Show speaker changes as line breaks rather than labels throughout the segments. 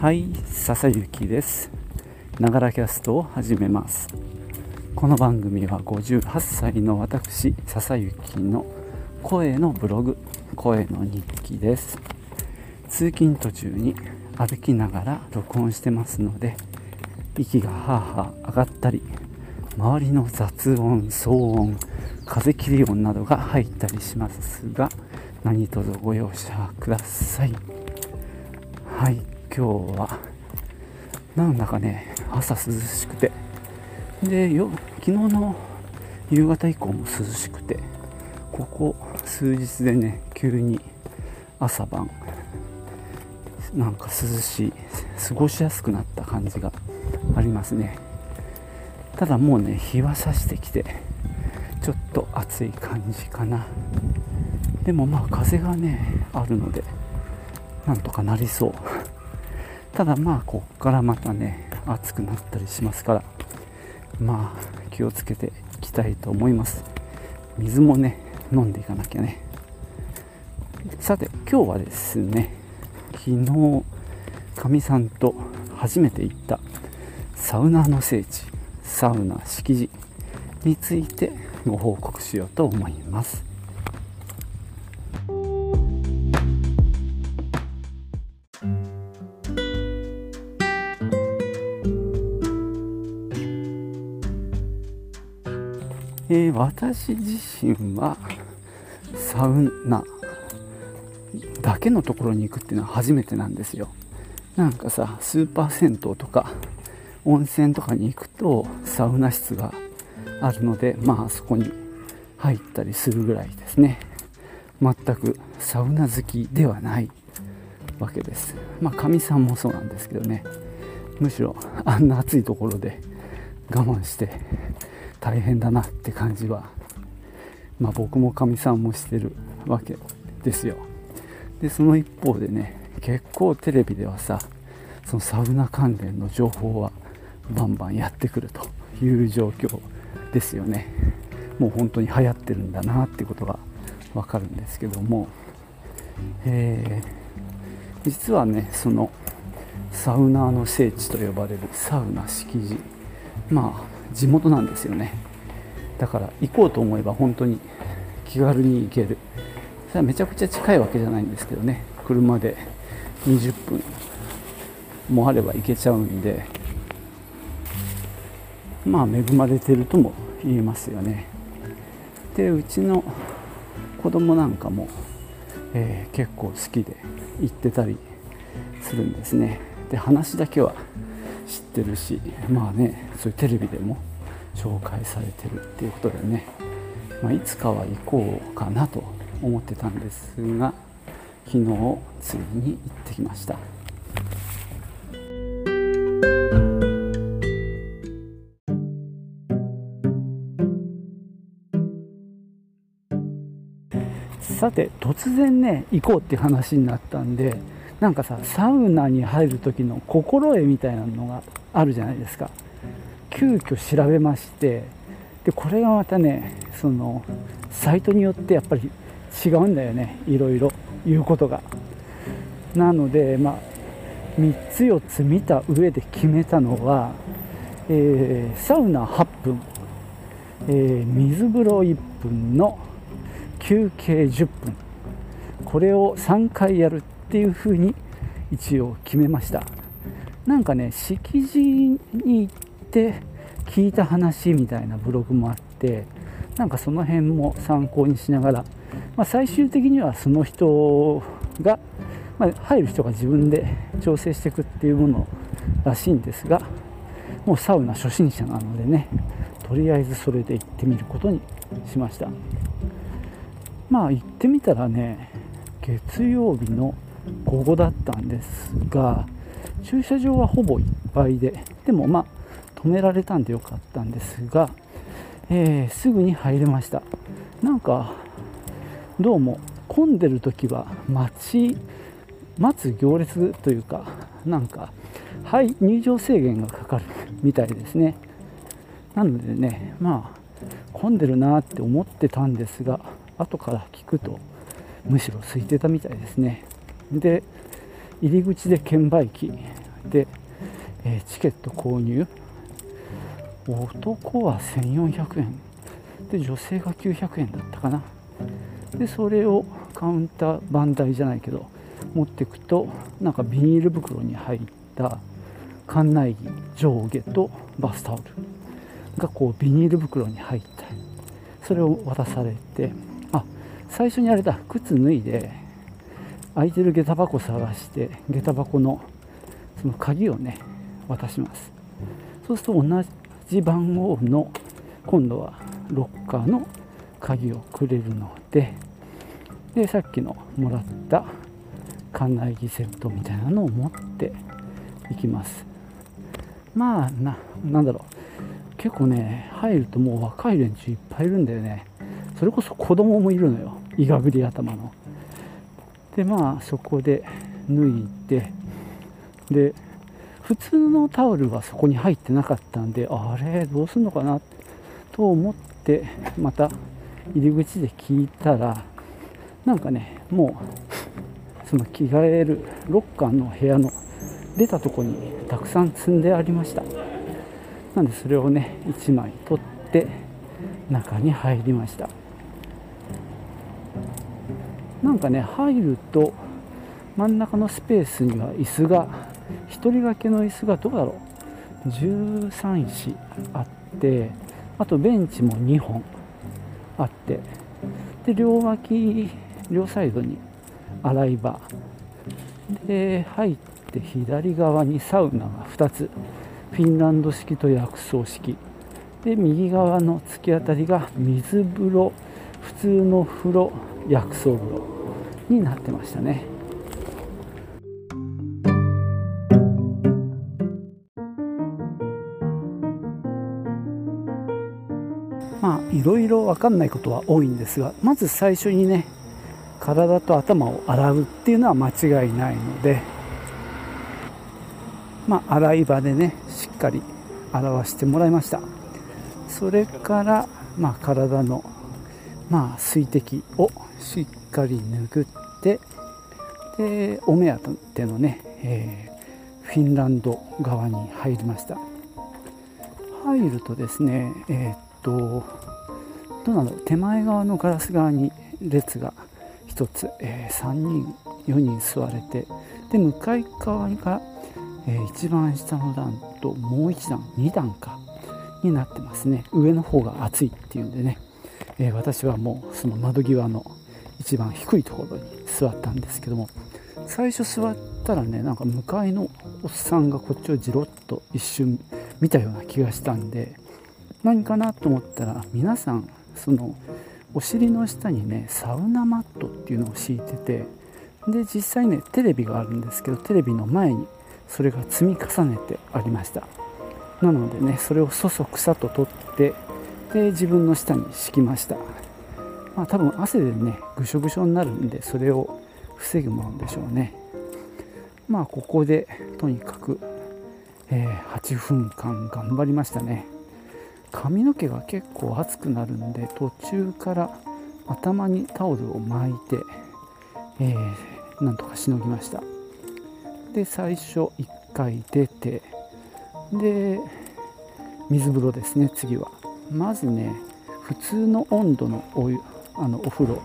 はい笹雪です。ながらキャストを始めます。この番組は58歳の私笹雪の声のブログ声の日記です。通勤途中に歩きながら録音してますので息がはあはあ上がったり周りの雑音騒音風切り音などが入ったりしますが何卒ご容赦ください。はい。今日はなんだかね朝涼しくて。でよ昨日の夕方以降も涼しくて。ここ数日でね急に朝晩なんか涼しい過ごしやすくなった感じがありますね。ただもうね日は差してきてちょっと暑い感じかな。でもまあ風がねあるのでなんとかなりそう。ただまあこっからまたね暑くなったりしますからまあ気をつけていきたいと思います。水もね飲んでいかなきゃね。さて今日はですね昨日かみさんと初めて行ったサウナの聖地サウナ敷地についてご報告しようと思います。えー、私自身はサウナだけのところに行くっていうのは初めてなんですよ。なんかさスーパー銭湯とか温泉とかに行くとサウナ室があるのでまあそこに入ったりするぐらいですね。全くサウナ好きではないわけです。まあかみさんもそうなんですけどね。むしろあんな暑いところで我慢して大変だなって感じは、まあ、僕もかみさんもしてるわけですよ。でその一方でね結構テレビではさそのサウナ関連の情報はバンバンやってくるという状況ですよね。もう本当に流行ってるんだなってことがわかるんですけども、えー、実はねそのサウナーの聖地と呼ばれるサウナ敷地まあ地元なんですよね。だから行こうと思えば本当に気軽に行ける。それはめちゃくちゃ近いわけじゃないんですけどね。車で20分もあれば行けちゃうんで。まあ恵まれてるとも言えますよね。でうちの子供なんかも、えー、結構好きで行ってたりするんですね。で話だけは知ってるしまあねそういうテレビでも紹介されてるっていうことでね、まあ、いつかは行こうかなと思ってたんですが昨日ついに行ってきました。さて突然ね行こうっていう話になったんでなんかさサウナに入る時の心得みたいなのがあるじゃないですか。急遽調べましてでこれがまたねそのサイトによってやっぱり違うんだよね。いろいろ。言うことが。なのでまあ3つ4つ見た上で決めたのは、えー、サウナ8分、えー、水風呂1分の休憩10分。これを3回やるっていうふうに一応決めました。なんかね敷地に行って聞いた話みたいなブログもあってなんかその辺も参考にしながら、まあ、最終的にはその人が、まあ、入る人が自分で調整していくっていうものらしいんですがもうサウナ初心者なのでねとりあえずそれで行ってみることにしました。まあ行ってみたらね月曜日の午後だったんですが駐車場はほぼいっぱいででもまあ止められたんでよかったんですが、えー、すぐに入れました。なんかどうも混んでる時は待ち待つ行列というかなんかはい入場制限がかかるみたいですね。なのでねまあ混んでるなって思ってたんですが後から聞くとむしろ空いてたみたいですね。で入り口で券売機、で、え、チケット購入。男は1400円。で女性が900円だったかな。でそれをカウンター番台じゃないけど持っていくとなんかビニール袋に入った館内着上下とバスタオル。がこうビニール袋に入った。それを渡されてあ最初にあれだ靴脱いで空いてる下駄箱探して下駄箱のその鍵をね渡します。そうすると同じ番号の今度はロッカーの鍵をくれるのででさっきのもらった館内着セットみたいなのを持っていきます。まあななんだろう。結構ね入るともう若い連中いっぱいいるんだよね。それこそ子供もいるのよ。いがぐり頭の。でまあそこで脱いでで普通のタオルはそこに入ってなかったんであれどうすんのかなと思ってまた入り口で聞いたらなんかねもうその着替えるロッカーの部屋の出たとこにたくさん積んでありました。なんでそれをね1枚取って中に入りました。なんかね入ると真ん中のスペースには椅子が1人掛けの椅子がどうだろう。13石あってあとベンチも2本あってで両脇両サイドに洗い場。で入って左側にサウナが2つ。フィンランド式と薬草式。で右側の突き当たりが水風呂普通の風呂薬草風呂。になってましたね。まあいろいろ分かんないことは多いんですがまず最初にね体と頭を洗うっていうのは間違いないのでまあ洗い場でねしっかり洗わしてもらいました。それからまあ体のまあ水滴をしっかり拭ってでお目当てのね、えー、フィンランド側に入りました。入るとですねえー、っとどうなんだろう手前側のガラス側に列が1つ、えー、3人4人座れてで向かい側が、えー、一番下の段ともう1段2段かになってますね。上の方が暑いっていうんでね、え、私はもうその窓際の一番低いところに座ったんですけども最初座ったらねなんか向かいのおっさんがこっちをじろっと一瞬見たような気がしたんで何かなと思ったら皆さんそのお尻の下にねサウナマットっていうのを敷いててで実際ねテレビがあるんですけどテレビの前にそれが積み重ねてありました。なのでねそれをそそくさと取ってで自分の下に敷きました。まあ多分汗でねぐしょぐしょになるんでそれを防ぐものでしょうね。まあここでとにかく、えー、8分間頑張りましたね。髪の毛が結構熱くなるんで途中から頭にタオルを巻いて、えー、なんとかしのぎました。で最初1回出てで水風呂ですね次は。まずね普通の温度のお湯あのお風呂。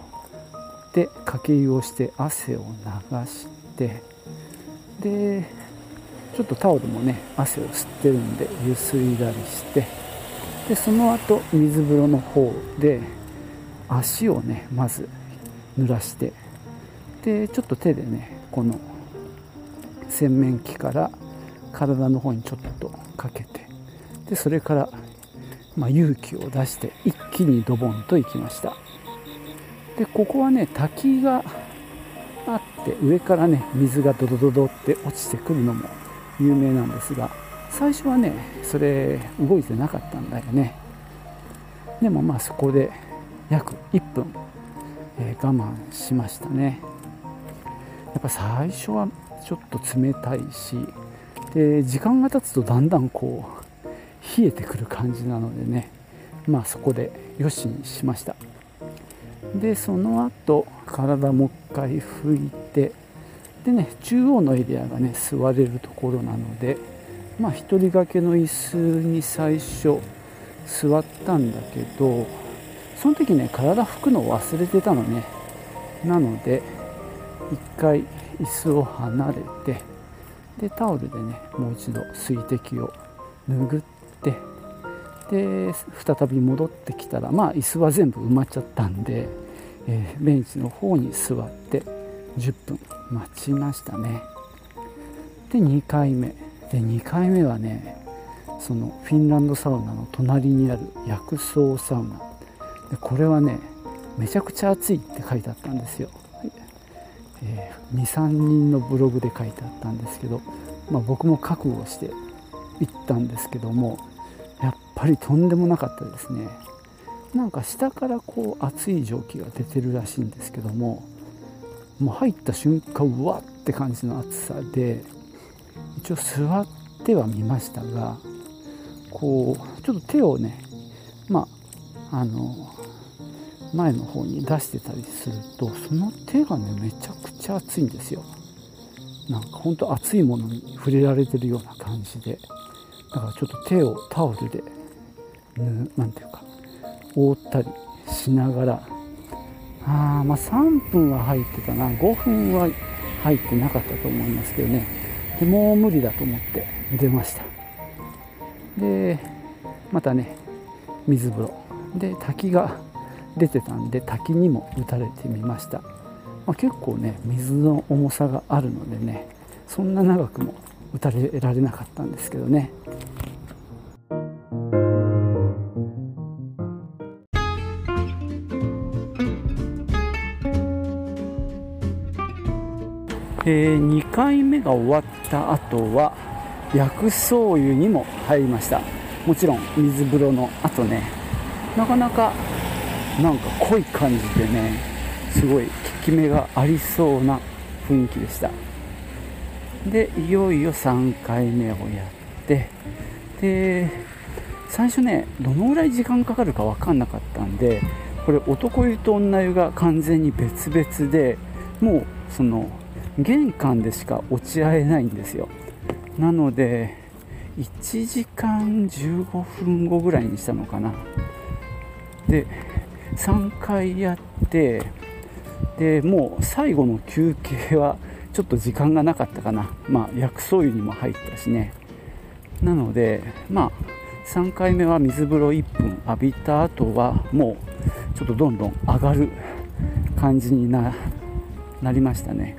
でかけ湯をして汗を流して。でちょっとタオルもね汗を吸ってるんでゆすいだりして。でその後水風呂の方で足をねまず濡らして。でちょっと手でねこの洗面器から体の方にちょっとかけて。でそれから、まあ、勇気を出して一気にドボンと行きました。でここはね滝があって上からね水がドドドドって落ちてくるのも有名なんですが最初はねそれ動いてなかったんだよね。でもまあそこで約1分、えー、我慢しましたね。やっぱ最初はちょっと冷たいしで時間が経つとだんだんこう冷えてくる感じなのでね。まあそこでよしにしました。でその後体もう一回拭いてでね中央のエリアがね座れるところなのでまあ1人掛けの椅子に最初座ったんだけどその時ね体拭くのを忘れてたのね。なので1回椅子を離れてでタオルでねもう一度水滴を拭ってで再び戻ってきたらまあ椅子は全部埋まっちゃったんで、えー、ベンチの方に座って10分待ちましたね。で2回目。で2回目はねそのフィンランドサウナの隣にある薬草サウナ。でこれはねめちゃくちゃ暑いって書いてあったんですよ、えー、23人のブログで書いてあったんですけど、まあ、僕も覚悟して行ったんですけどもやっぱりとんでもなかったですね。なんか下からこう熱い蒸気が出てるらしいんですけどももう入った瞬間うわって感じの暑さで一応座ってはみましたがこうちょっと手をねまああの前の方に出してたりするとその手がねめちゃくちゃ熱いんですよ。なんかほんと熱いものに触れられてるような感じでだからちょっと手をタオルで何ていうか覆ったりしながら。あまあ3分は入ってたな。5分は入ってなかったと思いますけどね。でもう無理だと思って出ました。でまたね水風呂。で滝が出てたんで滝にも打たれてみました、まあ、結構ね水の重さがあるのでねそんな長くも打たれられなかったんですけどね。回目が終わった後は薬草湯にも入りました。もちろん水風呂の後ね。なかなかなんか濃い感じでねすごい効き目がありそうな雰囲気でした。でいよいよ3回目をやってで最初ねどのぐらい時間かかるか分かんなかったんでこれ男湯と女湯が完全に別々でもうその玄関でしか落ち合えないんですよ。なので1時間15分後ぐらいにしたのかな。で3回やってでもう最後の休憩はちょっと時間がなかったかな。まあ薬草湯にも入ったしね。なのでまあ3回目は水風呂1分浴びた後はもうちょっとどんどん上がる感じになりましたね。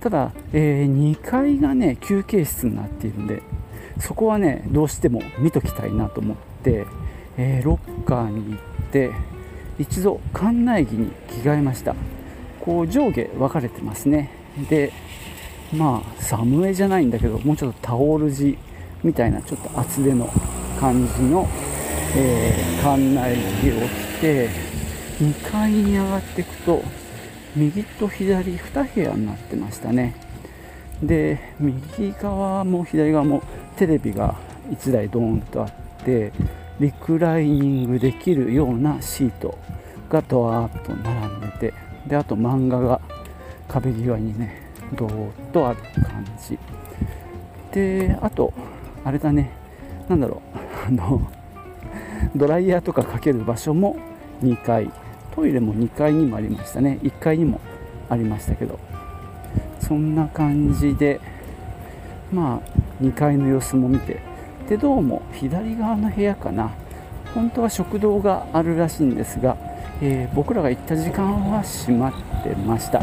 ただ、えー、2階がね休憩室になっているんでそこはねどうしても見ときたいなと思って、えー、ロッカーに行って一度館内着に着替えました。こう上下分かれてますね。でまあサムエじゃないんだけどもうちょっとタオル地みたいなちょっと厚手の感じの、えー、館内着を着て2階に上がっていくと右と左2部屋になってましたね。で右側も左側もテレビが1台ドーンとあってリクライニングできるようなシートがドワーッと並んでてであと漫画が壁際にねドーッとある感じ。であとあれだね何だろうあのドライヤーとかかける場所も2階。トイレも2階にもありましたね。1階にもありましたけど。そんな感じでまあ2階の様子も見て。でどうも左側の部屋かな。本当は食堂があるらしいんですが、えー、僕らが行った時間は閉まってました。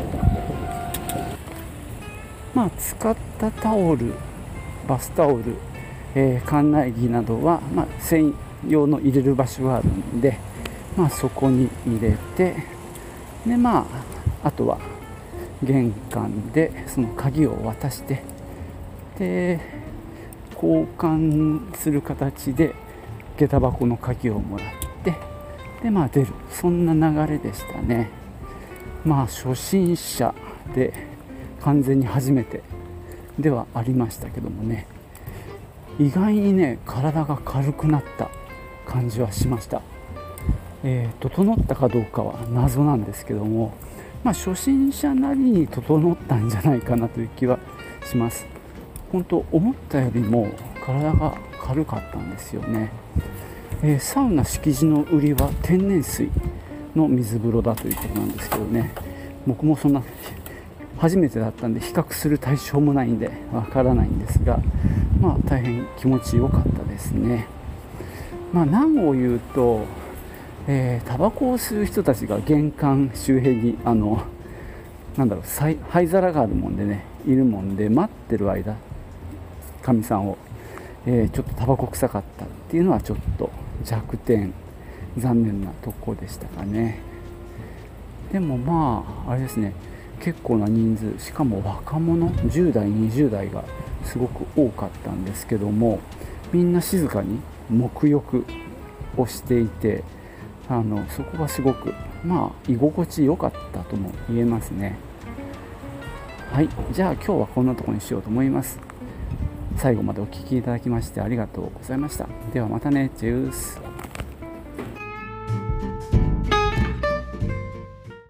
まあ使ったタオルバスタオル、えー、館内着などは、まあ、専用の入れる場所があるんで、まあ、そこに入れてでまああとは玄関でその鍵を渡してで交換する形で下駄箱の鍵をもらってでまあ出る。そんな流れでしたね。まあ初心者で完全に初めてではありましたけどもね。意外にね体が軽くなった感じはしました、えー、整ったかどうかは謎なんですけどもまあ、初心者なりに整ったんじゃないかなという気はします。本当思ったよりも体が軽かったんですよね、えー、サウナ敷地の売りは天然水の水風呂だということなんですけどね。僕もそんな初めてだったんで比較する対象もないんでわからないんですがまあ大変気持ちよかったですね。まあ何を言うとえー、タバコを吸う人たちが玄関周辺にあのなんだろう灰皿があるもんでねいるもんで待ってる間かみさんを、えー、ちょっとタバコ臭かったっていうのはちょっと弱点残念なとこでしたかね。でもまああれですね結構な人数しかも若者10代20代がすごく多かったんですけどもみんな静かに沐浴をしていてあのそこがすごくまあ居心地良かったとも言えますね。はい。じゃあ今日はこんなとこにしようと思います。最後までお聴きいただきましてありがとうございました。ではまたね。チュース。